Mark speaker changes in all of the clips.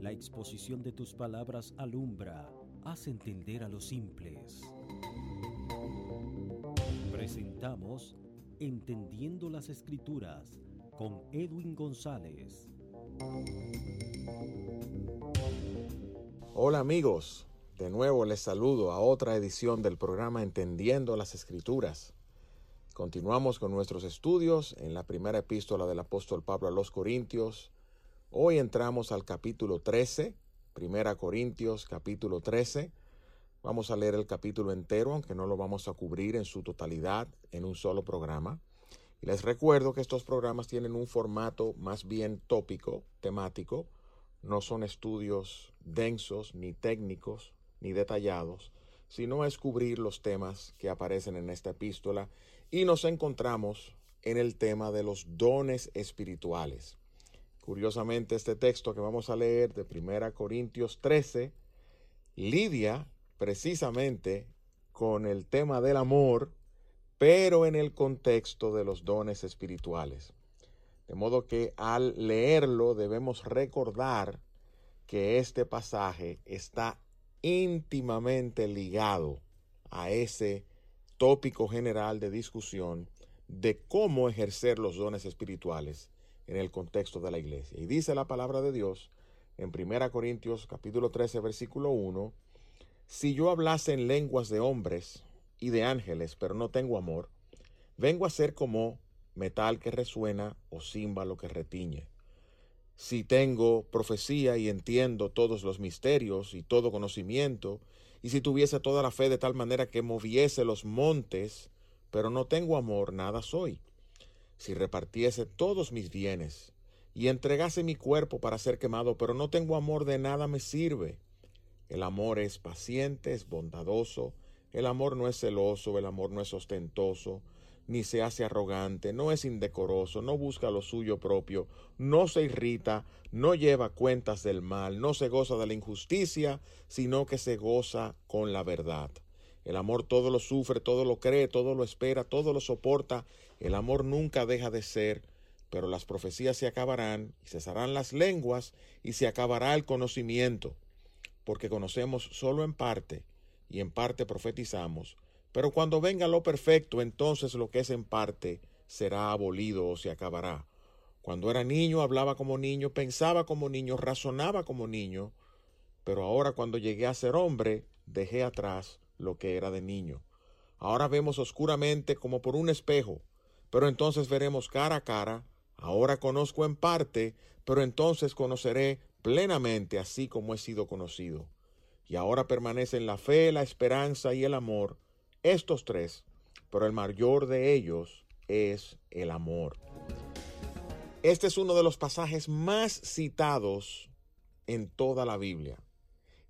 Speaker 1: La exposición de tus palabras alumbra, hace entender a los simples. Presentamos Entendiendo las Escrituras con Edwin González.
Speaker 2: Hola amigos, de nuevo les saludo a otra edición del programa Entendiendo las Escrituras. Continuamos con nuestros estudios en la primera epístola del apóstol Pablo a los Corintios. Hoy entramos al capítulo 13, primera Corintios capítulo 13. Vamos a leer el capítulo entero, aunque no lo vamos a cubrir en su totalidad en un solo programa. Y les recuerdo que estos programas tienen un formato más bien tópico, temático. No son estudios densos, ni técnicos, ni detallados, sino es cubrir los temas que aparecen en esta epístola y nos encontramos en el tema de los dones espirituales. Curiosamente, este texto que vamos a leer de 1 Corintios 13 lidia precisamente con el tema del amor, pero en el contexto de los dones espirituales. De modo que al leerlo debemos recordar que este pasaje está íntimamente ligado a ese tópico general de discusión de cómo ejercer los dones espirituales en el contexto de la iglesia. Y dice la palabra de Dios en 1 Corintios capítulo 13 versículo 1, si yo hablase en lenguas de hombres y de ángeles, pero no tengo amor, vengo a ser como metal que resuena o címbalo que retiñe si tengo profecía y entiendo todos los misterios y todo conocimiento, y si tuviese toda la fe de tal manera que moviese los montes, pero no tengo amor, nada soy. Si repartiese todos mis bienes y entregase mi cuerpo para ser quemado, pero no tengo amor, de nada me sirve. El amor es paciente, es bondadoso, el amor no es celoso, el amor no es ostentoso, ni se hace arrogante, no es indecoroso, no busca lo suyo propio, no se irrita, no lleva cuentas del mal, no se goza de la injusticia, sino que se goza con la verdad. El amor todo lo sufre, todo lo cree, todo lo espera, todo lo soporta. El amor nunca deja de ser, pero las profecías se acabarán y cesarán las lenguas y se acabará el conocimiento, porque conocemos solo en parte y en parte profetizamos pero cuando venga lo perfecto, entonces lo que es en parte será abolido o se acabará. Cuando era niño hablaba como niño, pensaba como niño, razonaba como niño, pero ahora cuando llegué a ser hombre, dejé atrás lo que era de niño. Ahora vemos oscuramente como por un espejo, pero entonces veremos cara a cara. Ahora conozco en parte, pero entonces conoceré plenamente así como he sido conocido. Y ahora permanecen la fe, la esperanza y el amor, estos tres, pero el mayor de ellos es el amor. Este es uno de los pasajes más citados en toda la Biblia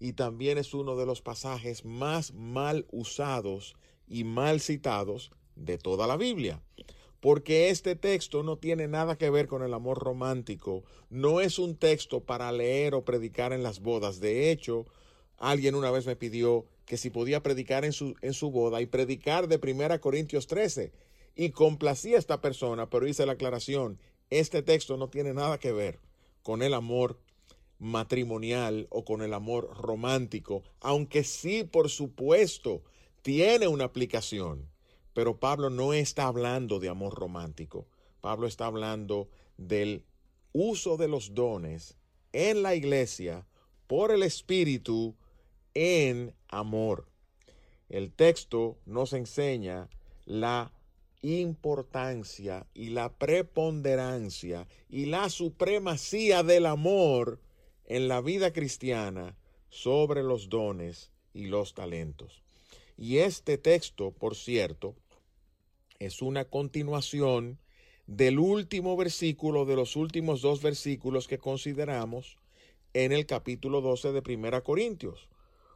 Speaker 2: y también es uno de los pasajes más mal usados y mal citados de toda la Biblia. Porque este texto no tiene nada que ver con el amor romántico, no es un texto para leer o predicar en las bodas. De hecho, alguien una vez me pidió que si podía predicar en su, en su boda y predicar de 1 Corintios 13. Y complacía a esta persona, pero hice la aclaración, este texto no tiene nada que ver con el amor matrimonial o con el amor romántico, aunque sí, por supuesto, tiene una aplicación. Pero Pablo no está hablando de amor romántico. Pablo está hablando del uso de los dones en la iglesia por el Espíritu en amor. El texto nos enseña la importancia y la preponderancia y la supremacía del amor en la vida cristiana sobre los dones y los talentos. Y este texto, por cierto, es una continuación del último versículo de los últimos dos versículos que consideramos en el capítulo 12 de Primera Corintios.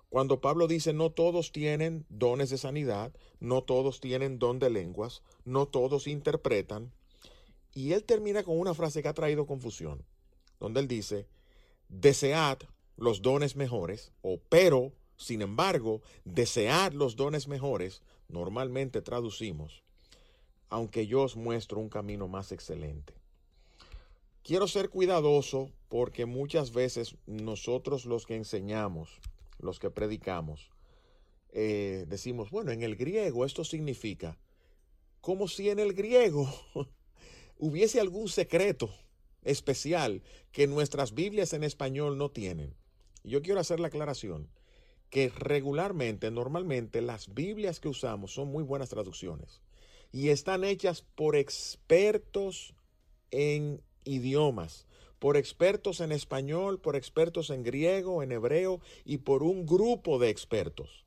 Speaker 2: Cuando Pablo dice no todos tienen dones de sanidad, no todos tienen don de lenguas, no todos interpretan, y él termina con una frase que ha traído confusión, donde él dice, desead los dones mejores, o pero, sin embargo, desead los dones mejores, normalmente traducimos, aunque yo os muestro un camino más excelente. Quiero ser cuidadoso porque muchas veces nosotros los que enseñamos, los que predicamos, eh, decimos, bueno, en el griego esto significa, como si en el griego hubiese algún secreto especial que nuestras Biblias en español no tienen. Yo quiero hacer la aclaración que regularmente, normalmente, las Biblias que usamos son muy buenas traducciones y están hechas por expertos en idiomas, por expertos en español, por expertos en griego, en hebreo y por un grupo de expertos.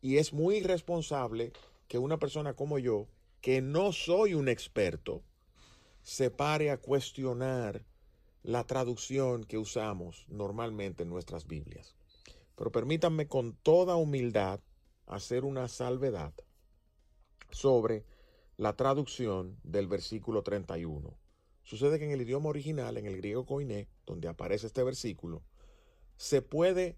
Speaker 2: Y es muy irresponsable que una persona como yo, que no soy un experto, se pare a cuestionar la traducción que usamos normalmente en nuestras Biblias. Pero permítanme con toda humildad hacer una salvedad sobre la traducción del versículo 31. Sucede que en el idioma original, en el griego koiné, donde aparece este versículo, se puede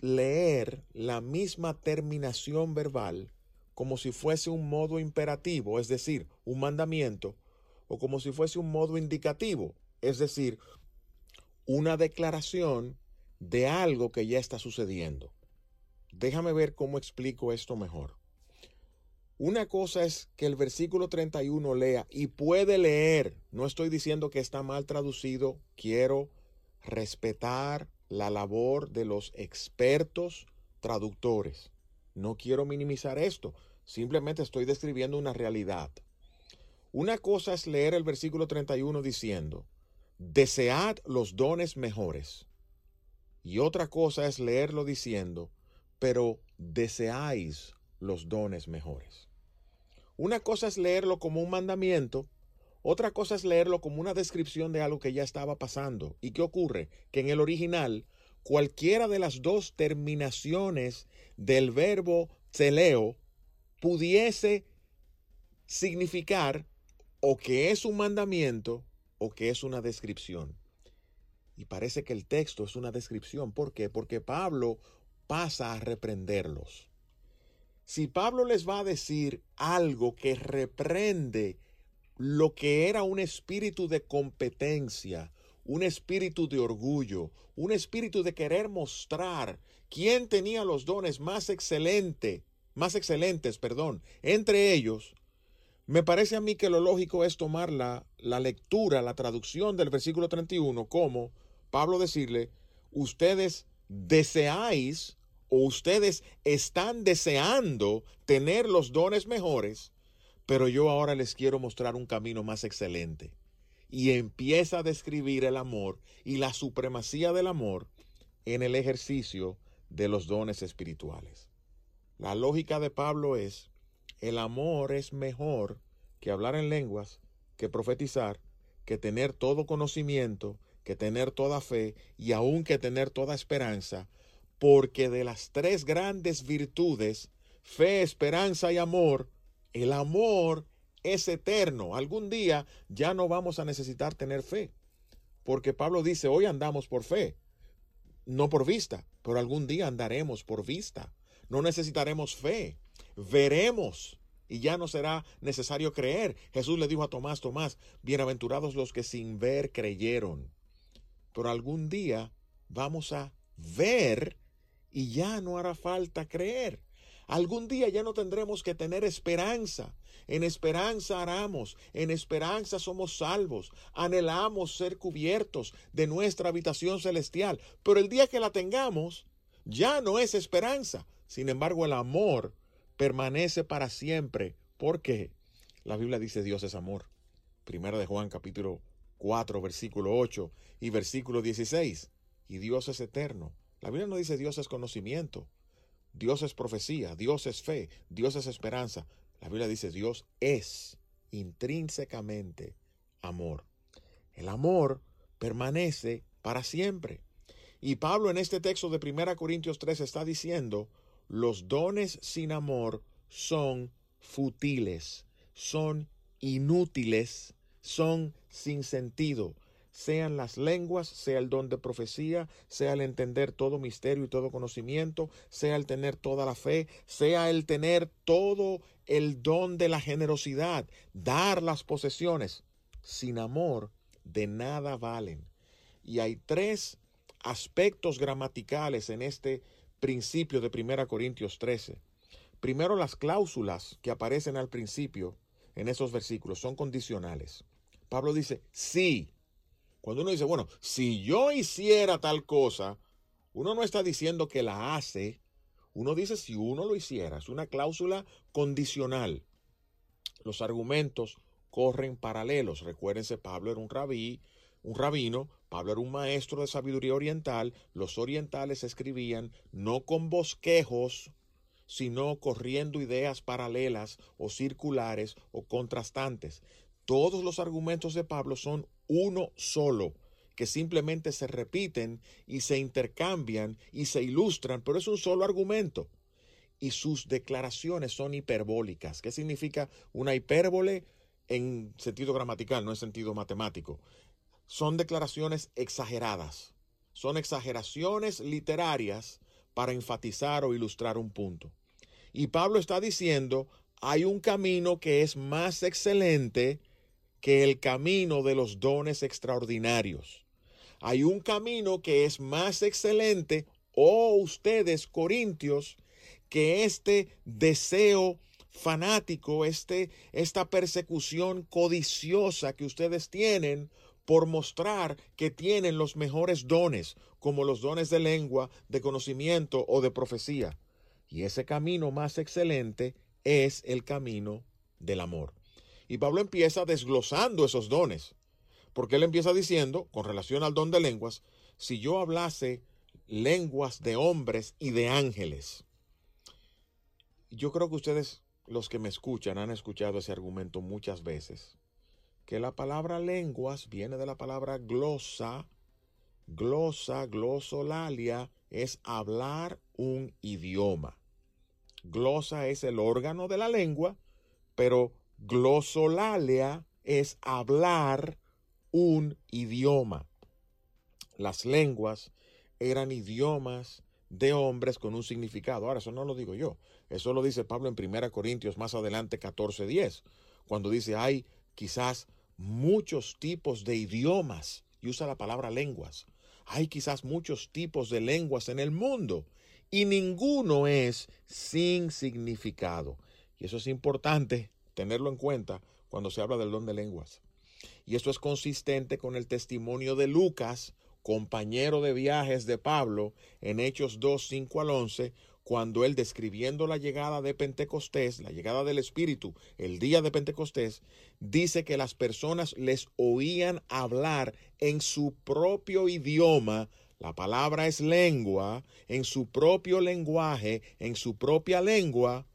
Speaker 2: leer la misma terminación verbal como si fuese un modo imperativo, es decir, un mandamiento, o como si fuese un modo indicativo, es decir, una declaración de algo que ya está sucediendo. Déjame ver cómo explico esto mejor. Una cosa es que el versículo 31 lea y puede leer. No estoy diciendo que está mal traducido. Quiero respetar la labor de los expertos traductores. No quiero minimizar esto. Simplemente estoy describiendo una realidad. Una cosa es leer el versículo 31 diciendo, desead los dones mejores. Y otra cosa es leerlo diciendo, pero deseáis los dones mejores. Una cosa es leerlo como un mandamiento, otra cosa es leerlo como una descripción de algo que ya estaba pasando. ¿Y qué ocurre? Que en el original, cualquiera de las dos terminaciones del verbo celeo pudiese significar o que es un mandamiento o que es una descripción. Y parece que el texto es una descripción. ¿Por qué? Porque Pablo pasa a reprenderlos. Si Pablo les va a decir algo que reprende lo que era un espíritu de competencia, un espíritu de orgullo, un espíritu de querer mostrar quién tenía los dones más excelente, más excelentes, perdón, entre ellos, me parece a mí que lo lógico es tomar la, la lectura, la traducción del versículo 31 como Pablo decirle, ustedes deseáis o ustedes están deseando tener los dones mejores, pero yo ahora les quiero mostrar un camino más excelente. Y empieza a describir el amor y la supremacía del amor en el ejercicio de los dones espirituales. La lógica de Pablo es, el amor es mejor que hablar en lenguas, que profetizar, que tener todo conocimiento, que tener toda fe y aún que tener toda esperanza, porque de las tres grandes virtudes, fe, esperanza y amor, el amor es eterno. Algún día ya no vamos a necesitar tener fe, porque Pablo dice, hoy andamos por fe, no por vista, pero algún día andaremos por vista. No necesitaremos fe, veremos y ya no será necesario creer. Jesús le dijo a Tomás, Tomás, bienaventurados los que sin ver creyeron. Pero algún día vamos a ver y ya no hará falta creer. Algún día ya no tendremos que tener esperanza. En esperanza haramos, en esperanza somos salvos, anhelamos ser cubiertos de nuestra habitación celestial. Pero el día que la tengamos, ya no es esperanza. Sin embargo, el amor permanece para siempre. ¿Por qué? La Biblia dice Dios es amor. Primera de Juan capítulo 4, versículo 8 y versículo 16. Y Dios es eterno. La Biblia no dice Dios es conocimiento. Dios es profecía, Dios es fe, Dios es esperanza. La Biblia dice Dios es intrínsecamente amor. El amor permanece para siempre. Y Pablo en este texto de 1 Corintios 3 está diciendo, los dones sin amor son futiles, son inútiles, son sin sentido. Sean las lenguas, sea el don de profecía, sea el entender todo misterio y todo conocimiento, sea el tener toda la fe, sea el tener todo el don de la generosidad, dar las posesiones. Sin amor, de nada valen. y hay tres aspectos gramaticales en este principio de 1 Corintios 13. Primero, las cláusulas que aparecen al principio en esos versículos son condicionales. Pablo dice, sí. Cuando uno dice, bueno, si yo hiciera tal cosa, uno no está diciendo que la hace, uno dice si uno lo hiciera. Es una cláusula condicional. Los argumentos corren paralelos. Recuérdense, Pablo era un rabí, un rabino, Pablo era un maestro de sabiduría oriental. Los orientales escribían no con bosquejos, sino corriendo ideas paralelas o circulares o contrastantes. Todos los argumentos de Pablo son uno solo, que simplemente se repiten y se intercambian y se ilustran, pero es un solo argumento. Y sus declaraciones son hiperbólicas. ¿Qué significa una hipérbole en sentido gramatical, no en sentido matemático? Son declaraciones exageradas. Son exageraciones literarias para enfatizar o ilustrar un punto. Y Pablo está diciendo, hay un camino que es más excelente que el camino de los dones extraordinarios. Hay un camino que es más excelente, oh ustedes, corintios, que este deseo fanático, este, esta persecución codiciosa que ustedes tienen por mostrar que tienen los mejores dones, como los dones de lengua, de conocimiento o de profecía. Y ese camino más excelente es el camino del amor. Y Pablo empieza desglosando esos dones, porque él empieza diciendo, con relación al don de lenguas, si yo hablase lenguas de hombres y de ángeles. Yo creo que ustedes, los que me escuchan, han escuchado ese argumento muchas veces, que la palabra lenguas viene de la palabra glosa, glosa, glosolalia, es hablar un idioma. Glosa es el órgano de la lengua, pero glosolalia es hablar un idioma. Las lenguas eran idiomas de hombres con un significado. Ahora, eso no lo digo yo. Eso lo dice Pablo en 1 Corintios más adelante 14.10, cuando dice hay quizás muchos tipos de idiomas y usa la palabra lenguas. Hay quizás muchos tipos de lenguas en el mundo y ninguno es sin significado. Y eso es importante tenerlo en cuenta cuando se habla del don de lenguas. Y eso es consistente con el testimonio de Lucas, compañero de viajes de Pablo, en Hechos 2, 5 al 11, cuando él describiendo la llegada de Pentecostés, la llegada del Espíritu, el día de Pentecostés, dice que las personas les oían hablar en su propio idioma la palabra es lengua, en su propio lenguaje, en su propia lengua,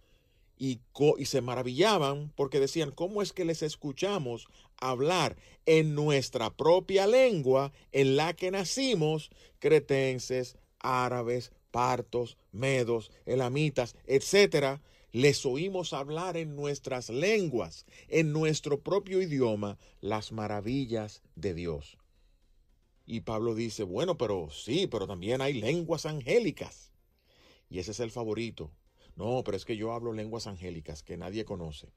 Speaker 2: y, y, se maravillaban porque decían, ¿cómo es que les escuchamos hablar en nuestra propia lengua en la que nacimos, cretenses, árabes, partos, medos, elamitas, etcétera? Les oímos hablar en nuestras lenguas, en nuestro propio idioma, las maravillas de Dios. Y Pablo dice, bueno, pero sí, pero también hay lenguas angélicas. Y ese es el favorito. No, pero es que yo hablo lenguas angélicas que nadie conoce.